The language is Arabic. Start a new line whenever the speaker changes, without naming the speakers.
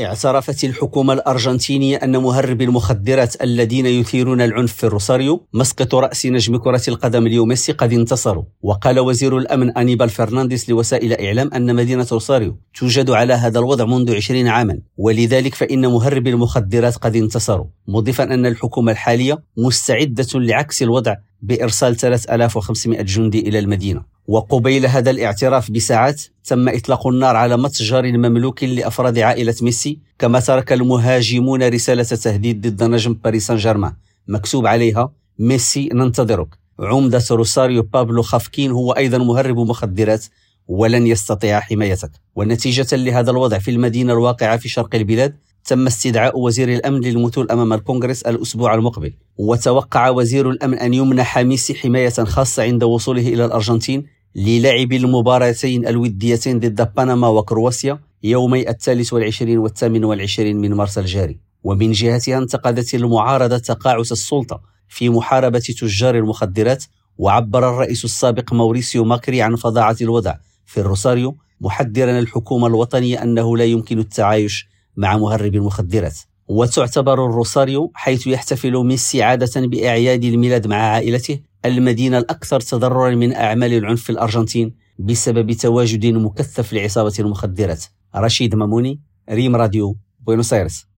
اعترفت الحكومة الأرجنتينية أن مهربي المخدرات الذين يثيرون العنف في الروساريو مسقط رأس نجم كرة القدم اليوم ميسي قد انتصروا وقال وزير الأمن أنيبال فرنانديز لوسائل إعلام أن مدينة روساريو توجد على هذا الوضع منذ 20 عاما ولذلك فإن مهربي المخدرات قد انتصروا. مضيفا أن الحكومة الحالية مستعدة لعكس الوضع بإرسال 3500 جندي إلى المدينة. وقبيل هذا الاعتراف بساعات تم إطلاق النار على متجر مملوك لأفراد عائلة ميسي كما ترك المهاجمون رسالة تهديد ضد نجم باريس سان جيرمان مكتوب عليها ميسي ننتظرك. عمدة روساريو بابلو خافكين هو أيضا مهرب مخدرات ولن يستطيع حمايتك. ونتيجة لهذا الوضع في المدينة الواقعة في شرق البلاد تم استدعاء وزير الأمن للمثول أمام الكونغرس الأسبوع المقبل. وتوقع وزير الأمن أن يمنح ميسي حماية خاصة عند وصوله إلى الأرجنتين للعب المباراتين الوديتين ضد بنما وكرواسيا يومي الثالث والعشرين والثامن والعشرين من مارس الجاري. ومن جهتها انتقدت المعارضة تقاعس السلطة في محاربة تجار المخدرات وعبر الرئيس السابق موريسيو ماكري عن فظاعة الوضع في الروساريو محذرا الحكومة الوطنية أنه لا يمكن التعايش مع مهرب المخدرات. وتعتبر الروساريو حيث يحتفل ميسي عادة بأعياد الميلاد مع عائلته المدينة الأكثر تضررا من أعمال العنف في الأرجنتين بسبب تواجد مكثف لعصابة المخدرات. رشيد ماموني ريم راديو بوينوس ايرس